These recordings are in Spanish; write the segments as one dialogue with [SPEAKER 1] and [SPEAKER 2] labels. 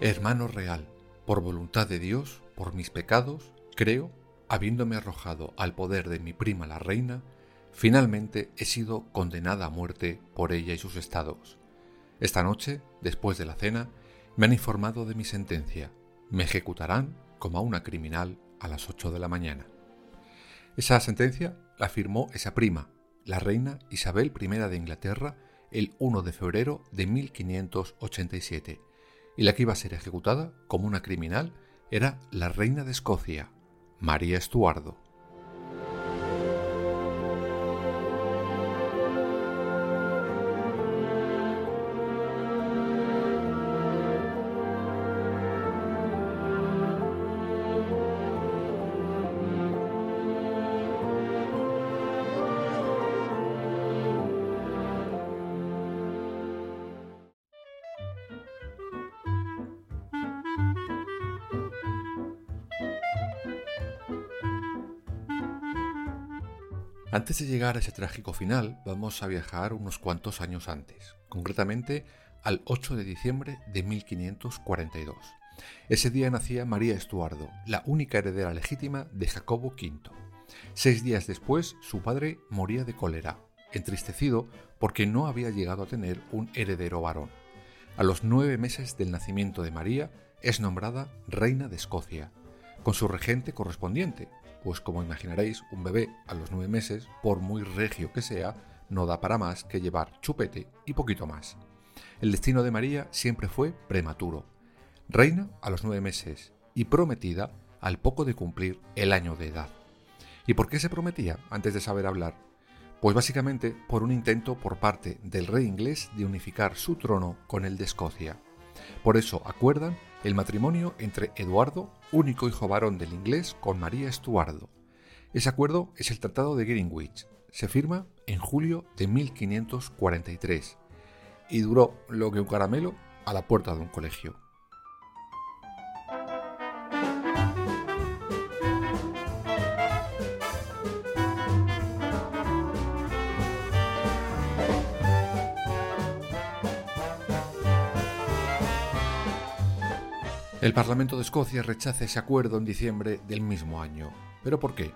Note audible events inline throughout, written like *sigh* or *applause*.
[SPEAKER 1] Hermano real, por voluntad de Dios, por mis pecados, creo, habiéndome arrojado al poder de mi prima la reina, finalmente he sido condenada a muerte por ella y sus estados. Esta noche, después de la cena, me han informado de mi sentencia. Me ejecutarán como a una criminal a las ocho de la mañana. Esa sentencia la firmó esa prima, la reina Isabel I de Inglaterra, el 1 de febrero de 1587 y la que iba a ser ejecutada como una criminal era la reina de Escocia, María Estuardo. Antes de llegar a ese trágico final, vamos a viajar unos cuantos años antes, concretamente al 8 de diciembre de 1542. Ese día nacía María Estuardo, la única heredera legítima de Jacobo V. Seis días después, su padre moría de cólera, entristecido porque no había llegado a tener un heredero varón. A los nueve meses del nacimiento de María, es nombrada reina de Escocia, con su regente correspondiente, pues como imaginaréis, un bebé a los nueve meses, por muy regio que sea, no da para más que llevar chupete y poquito más. El destino de María siempre fue prematuro. Reina a los nueve meses y prometida al poco de cumplir el año de edad. ¿Y por qué se prometía antes de saber hablar? Pues básicamente por un intento por parte del rey inglés de unificar su trono con el de Escocia. Por eso acuerdan el matrimonio entre Eduardo, único hijo varón del inglés, con María Estuardo. Ese acuerdo es el Tratado de Greenwich. Se firma en julio de 1543 y duró lo que un caramelo a la puerta de un colegio. El Parlamento de Escocia rechaza ese acuerdo en diciembre del mismo año. ¿Pero por qué?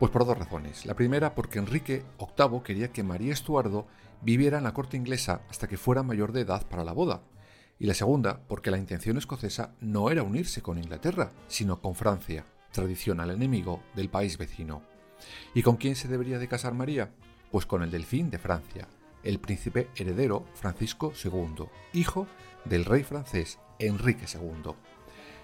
[SPEAKER 1] Pues por dos razones. La primera, porque Enrique VIII quería que María Estuardo viviera en la corte inglesa hasta que fuera mayor de edad para la boda. Y la segunda, porque la intención escocesa no era unirse con Inglaterra, sino con Francia, tradicional enemigo del país vecino. ¿Y con quién se debería de casar María? Pues con el delfín de Francia, el príncipe heredero Francisco II, hijo del rey francés Enrique II.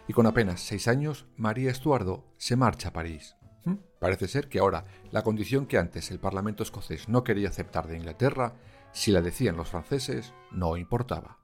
[SPEAKER 1] Y con apenas seis años, María Estuardo se marcha a París. ¿Mm? Parece ser que ahora la condición que antes el Parlamento escocés no quería aceptar de Inglaterra, si la decían los franceses, no importaba.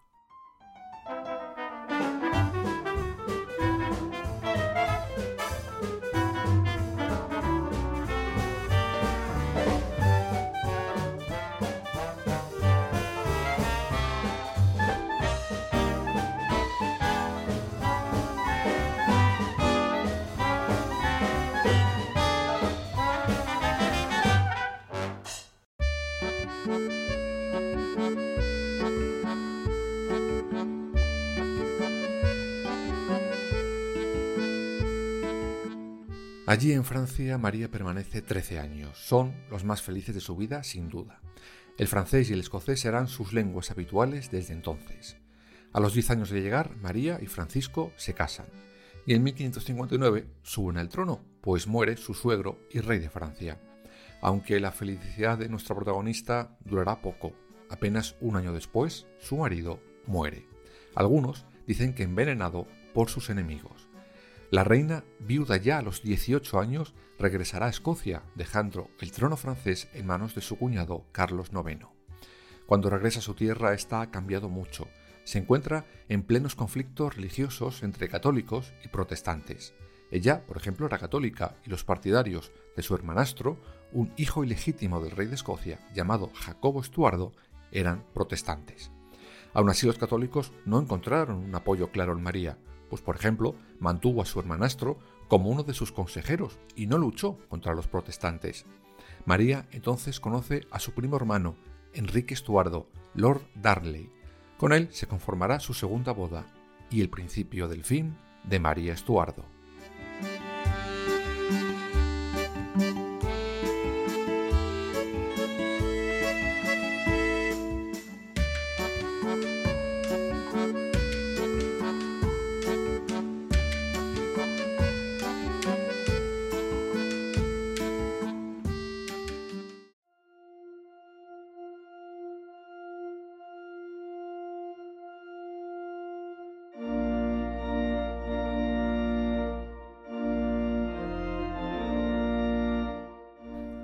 [SPEAKER 1] Allí en Francia María permanece 13 años. Son los más felices de su vida, sin duda. El francés y el escocés serán sus lenguas habituales desde entonces. A los 10 años de llegar, María y Francisco se casan. Y en 1559 suben al trono, pues muere su suegro y rey de Francia. Aunque la felicidad de nuestra protagonista durará poco. Apenas un año después, su marido muere. Algunos dicen que envenenado por sus enemigos. La reina, viuda ya a los 18 años, regresará a Escocia, dejando el trono francés en manos de su cuñado Carlos IX. Cuando regresa a su tierra está cambiado mucho. Se encuentra en plenos conflictos religiosos entre católicos y protestantes. Ella, por ejemplo, era católica y los partidarios de su hermanastro, un hijo ilegítimo del rey de Escocia llamado Jacobo Estuardo, eran protestantes. Aún así los católicos no encontraron un apoyo claro en María, pues por ejemplo mantuvo a su hermanastro como uno de sus consejeros y no luchó contra los protestantes. María entonces conoce a su primo hermano, Enrique Estuardo, Lord Darley. Con él se conformará su segunda boda y el principio del fin de María Estuardo.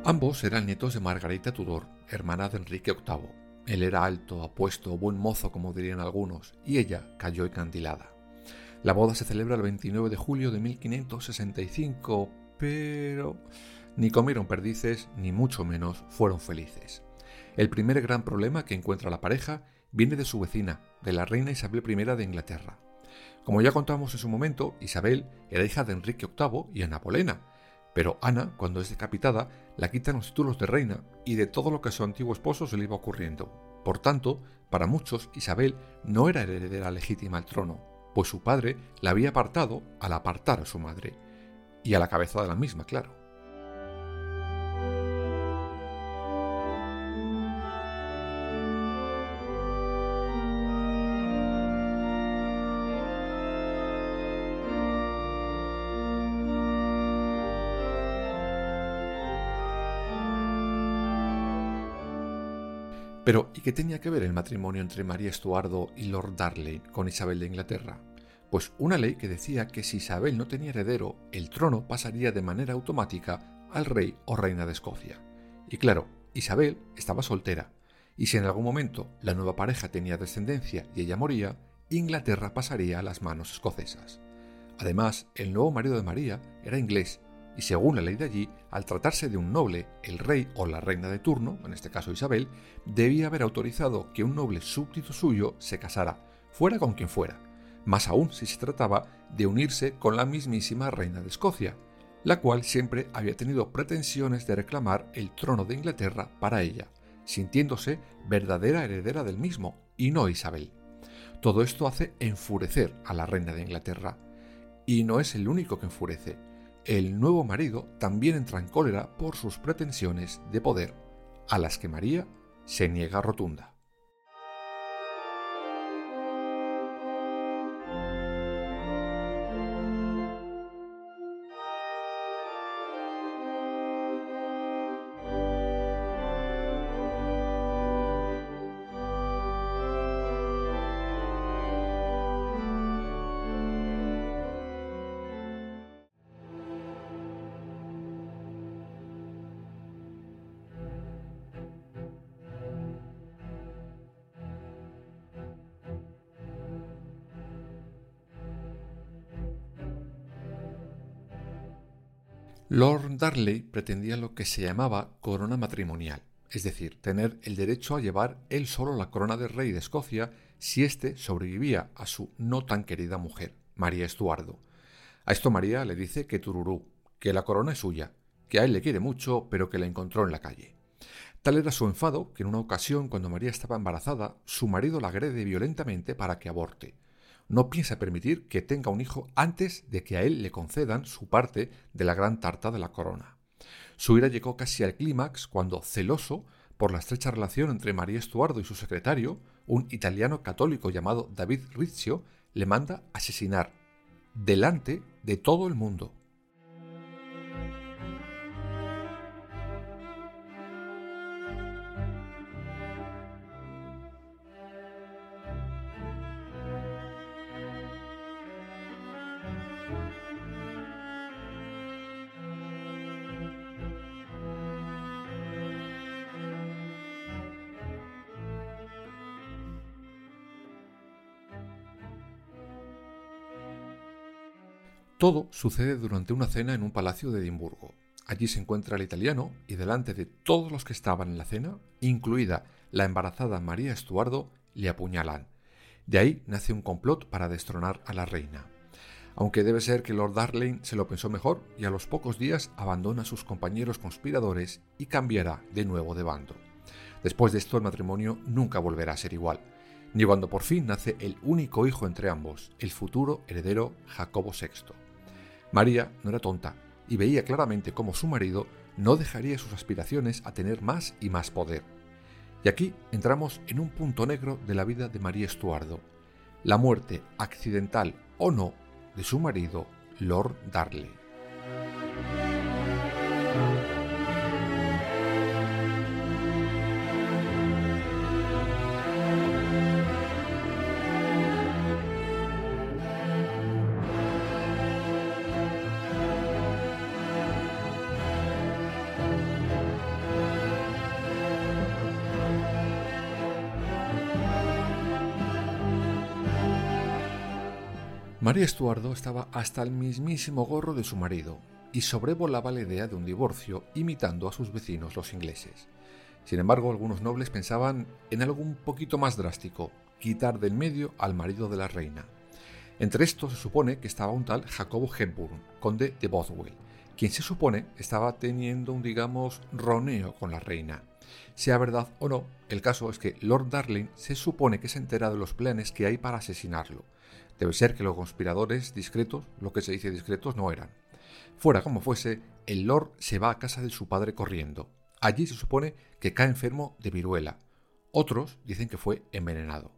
[SPEAKER 1] Ambos eran nietos de Margarita Tudor, hermana de Enrique VIII. Él era alto, apuesto, buen mozo, como dirían algunos, y ella cayó encandilada. La boda se celebra el 29 de julio de 1565, pero ni comieron perdices, ni mucho menos fueron felices. El primer gran problema que encuentra la pareja viene de su vecina, de la reina Isabel I de Inglaterra. Como ya contamos en su momento, Isabel era hija de Enrique VIII y Ana Bolena, pero Ana, cuando es decapitada, la quitan los títulos de reina y de todo lo que a su antiguo esposo se le iba ocurriendo. Por tanto, para muchos, Isabel no era heredera legítima al trono, pues su padre la había apartado al apartar a su madre, y a la cabeza de la misma, claro. Pero, ¿y qué tenía que ver el matrimonio entre María Estuardo y Lord Darley con Isabel de Inglaterra? Pues una ley que decía que si Isabel no tenía heredero, el trono pasaría de manera automática al rey o reina de Escocia. Y claro, Isabel estaba soltera, y si en algún momento la nueva pareja tenía descendencia y ella moría, Inglaterra pasaría a las manos escocesas. Además, el nuevo marido de María era inglés y según la ley de allí, al tratarse de un noble, el rey o la reina de turno, en este caso Isabel, debía haber autorizado que un noble súbdito suyo se casara, fuera con quien fuera, más aún si se trataba de unirse con la mismísima reina de Escocia, la cual siempre había tenido pretensiones de reclamar el trono de Inglaterra para ella, sintiéndose verdadera heredera del mismo, y no Isabel. Todo esto hace enfurecer a la reina de Inglaterra. Y no es el único que enfurece el nuevo marido también entra en cólera por sus pretensiones de poder, a las que María se niega rotunda. Lord Darley pretendía lo que se llamaba corona matrimonial, es decir, tener el derecho a llevar él solo la corona de rey de Escocia si éste sobrevivía a su no tan querida mujer, María Estuardo. A esto María le dice que tururú, que la corona es suya, que a él le quiere mucho, pero que la encontró en la calle. Tal era su enfado que en una ocasión, cuando María estaba embarazada, su marido la agrede violentamente para que aborte no piensa permitir que tenga un hijo antes de que a él le concedan su parte de la gran tarta de la corona. Su ira llegó casi al clímax cuando, celoso por la estrecha relación entre María Estuardo y su secretario, un italiano católico llamado David Rizzio, le manda asesinar delante de todo el mundo. Todo sucede durante una cena en un palacio de Edimburgo. Allí se encuentra el italiano y delante de todos los que estaban en la cena, incluida la embarazada María Estuardo, le apuñalan. De ahí nace un complot para destronar a la reina. Aunque debe ser que Lord Darling se lo pensó mejor y a los pocos días abandona a sus compañeros conspiradores y cambiará de nuevo de bando. Después de esto el matrimonio nunca volverá a ser igual, ni cuando por fin nace el único hijo entre ambos, el futuro heredero Jacobo VI. María no era tonta y veía claramente cómo su marido no dejaría sus aspiraciones a tener más y más poder. Y aquí entramos en un punto negro de la vida de María Estuardo, la muerte, accidental o no, de su marido, Lord Darley. María Estuardo estaba hasta el mismísimo gorro de su marido y sobrevolaba la idea de un divorcio imitando a sus vecinos los ingleses. Sin embargo, algunos nobles pensaban en algo un poquito más drástico, quitar del medio al marido de la reina. Entre estos se supone que estaba un tal Jacobo Hepburn, conde de Bothwell, quien se supone estaba teniendo un, digamos, roneo con la reina. Sea verdad o no, el caso es que Lord Darling se supone que se entera de los planes que hay para asesinarlo, Debe ser que los conspiradores discretos, lo que se dice discretos, no eran. Fuera como fuese, el Lord se va a casa de su padre corriendo. Allí se supone que cae enfermo de viruela. Otros dicen que fue envenenado.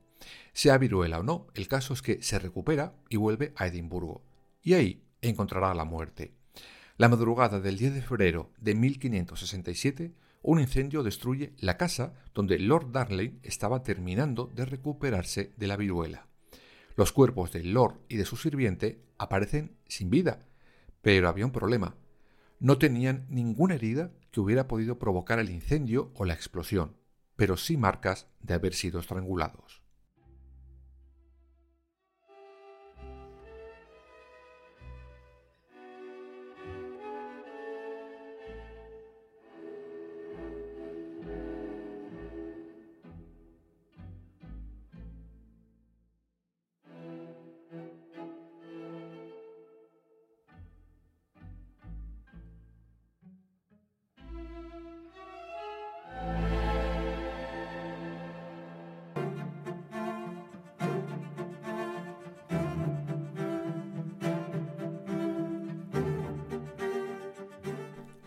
[SPEAKER 1] Sea viruela o no, el caso es que se recupera y vuelve a Edimburgo. Y ahí encontrará la muerte. La madrugada del 10 de febrero de 1567, un incendio destruye la casa donde Lord Darnley estaba terminando de recuperarse de la viruela. Los cuerpos del Lord y de su sirviente aparecen sin vida, pero había un problema. No tenían ninguna herida que hubiera podido provocar el incendio o la explosión, pero sí marcas de haber sido estrangulados.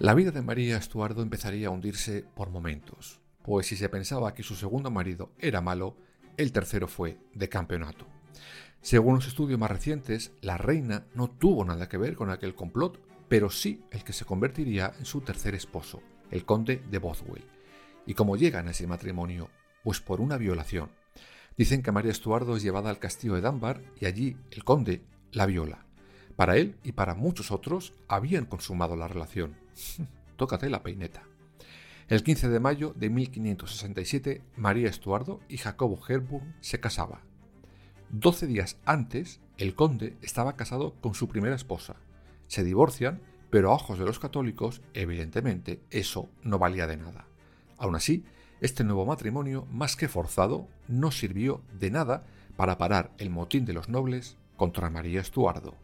[SPEAKER 1] La vida de María Estuardo empezaría a hundirse por momentos, pues si se pensaba que su segundo marido era malo, el tercero fue de campeonato. Según los estudios más recientes, la reina no tuvo nada que ver con aquel complot, pero sí el que se convertiría en su tercer esposo, el conde de Bothwell. ¿Y cómo llegan a ese matrimonio? Pues por una violación. Dicen que María Estuardo es llevada al castillo de Dunbar y allí el conde la viola. Para él y para muchos otros habían consumado la relación. *laughs* Tócate la peineta. El 15 de mayo de 1567, María Estuardo y Jacobo Herburn se casaban. Doce días antes, el conde estaba casado con su primera esposa. Se divorcian, pero a ojos de los católicos, evidentemente, eso no valía de nada. Aún así, este nuevo matrimonio, más que forzado, no sirvió de nada para parar el motín de los nobles contra María Estuardo.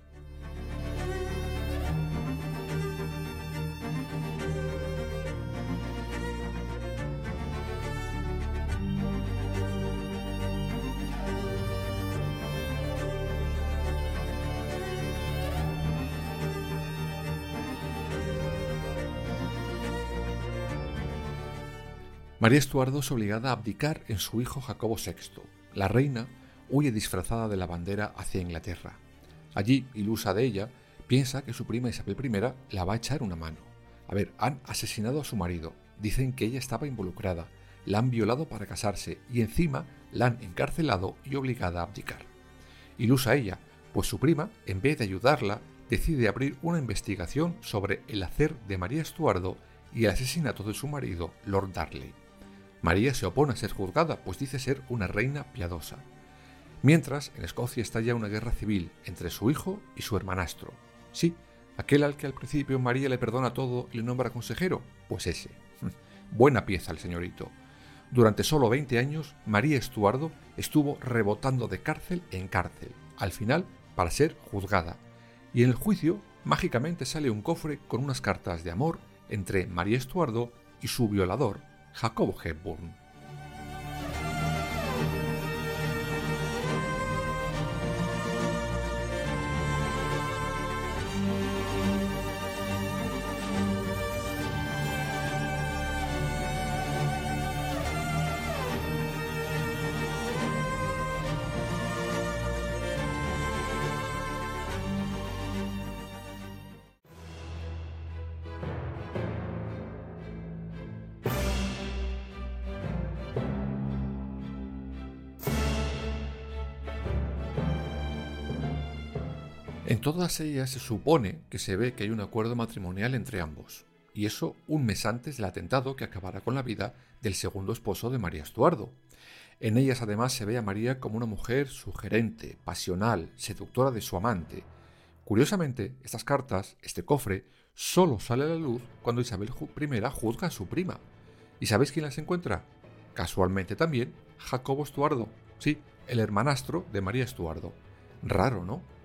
[SPEAKER 1] María Estuardo es obligada a abdicar en su hijo Jacobo VI. La reina huye disfrazada de la bandera hacia Inglaterra. Allí, ilusa de ella, piensa que su prima Isabel I la va a echar una mano. A ver, han asesinado a su marido, dicen que ella estaba involucrada, la han violado para casarse y encima la han encarcelado y obligada a abdicar. Ilusa ella, pues su prima, en vez de ayudarla, decide abrir una investigación sobre el hacer de María Estuardo y el asesinato de su marido, Lord Darley. María se opone a ser juzgada, pues dice ser una reina piadosa. Mientras, en Escocia estalla una guerra civil entre su hijo y su hermanastro. Sí, aquel al que al principio María le perdona todo y le nombra consejero, pues ese. *laughs* Buena pieza el señorito. Durante solo 20 años, María Estuardo estuvo rebotando de cárcel en cárcel, al final para ser juzgada. Y en el juicio, mágicamente sale un cofre con unas cartas de amor entre María Estuardo y su violador, Jacobo Hepburn. En todas ellas se supone que se ve que hay un acuerdo matrimonial entre ambos, y eso un mes antes del atentado que acabará con la vida del segundo esposo de María Estuardo. En ellas además se ve a María como una mujer sugerente, pasional, seductora de su amante. Curiosamente, estas cartas, este cofre, solo sale a la luz cuando Isabel I juzga a su prima. ¿Y sabéis quién las encuentra? Casualmente también Jacobo Estuardo, sí, el hermanastro de María Estuardo. Raro, ¿no?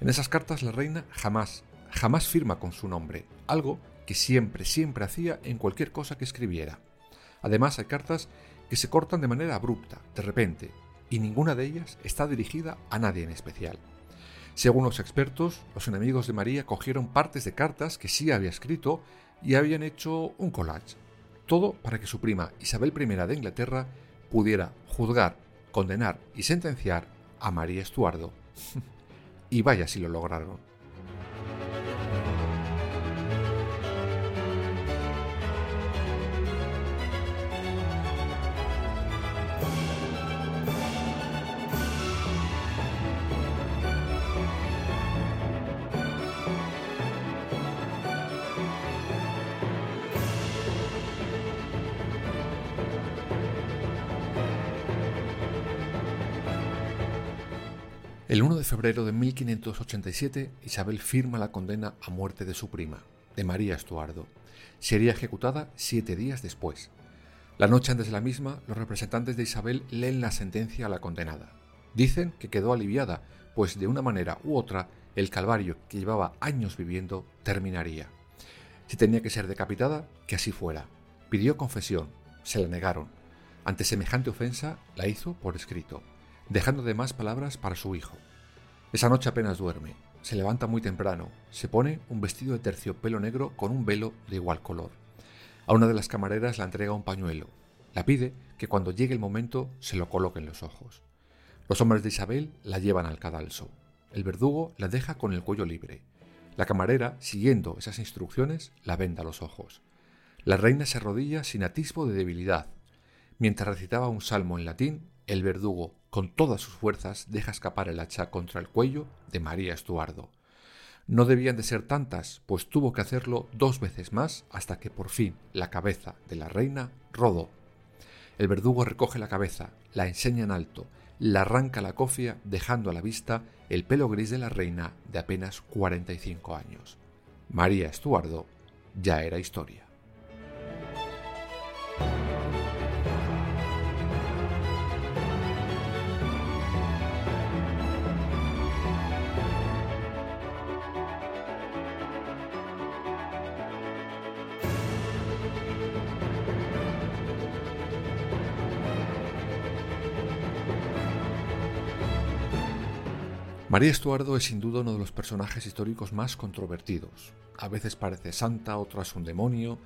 [SPEAKER 1] En esas cartas la reina jamás, jamás firma con su nombre, algo que siempre, siempre hacía en cualquier cosa que escribiera. Además hay cartas que se cortan de manera abrupta, de repente, y ninguna de ellas está dirigida a nadie en especial. Según los expertos, los enemigos de María cogieron partes de cartas que sí había escrito y habían hecho un collage. Todo para que su prima Isabel I de Inglaterra pudiera juzgar, condenar y sentenciar a María Estuardo. *laughs* Y vaya si lo lograron. El 1 de febrero de 1587, Isabel firma la condena a muerte de su prima, de María Estuardo. Sería ejecutada siete días después. La noche antes de la misma, los representantes de Isabel leen la sentencia a la condenada. Dicen que quedó aliviada, pues de una manera u otra, el calvario que llevaba años viviendo terminaría. Si tenía que ser decapitada, que así fuera. Pidió confesión, se la negaron. Ante semejante ofensa, la hizo por escrito dejando de más palabras para su hijo. Esa noche apenas duerme, se levanta muy temprano, se pone un vestido de terciopelo negro con un velo de igual color. A una de las camareras la entrega un pañuelo. La pide que cuando llegue el momento se lo coloque en los ojos. Los hombres de Isabel la llevan al cadalso. El verdugo la deja con el cuello libre. La camarera, siguiendo esas instrucciones, la venda los ojos. La reina se arrodilla sin atisbo de debilidad. Mientras recitaba un salmo en latín, el verdugo, con todas sus fuerzas, deja escapar el hacha contra el cuello de María Estuardo. No debían de ser tantas, pues tuvo que hacerlo dos veces más hasta que por fin la cabeza de la reina rodó. El verdugo recoge la cabeza, la enseña en alto, la arranca la cofia dejando a la vista el pelo gris de la reina de apenas 45 años. María Estuardo ya era historia. María Estuardo es sin duda uno de los personajes históricos más controvertidos. A veces parece santa, otras un demonio.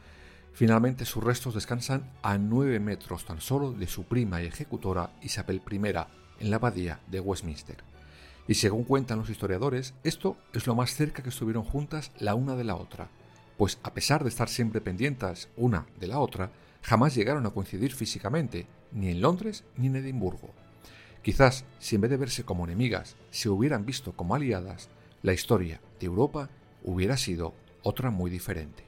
[SPEAKER 1] Finalmente sus restos descansan a nueve metros tan solo de su prima y ejecutora Isabel I en la abadía de Westminster. Y según cuentan los historiadores, esto es lo más cerca que estuvieron juntas la una de la otra, pues a pesar de estar siempre pendientes una de la otra, jamás llegaron a coincidir físicamente, ni en Londres ni en Edimburgo. Quizás, si en vez de verse como enemigas, se hubieran visto como aliadas, la historia de Europa hubiera sido otra muy diferente.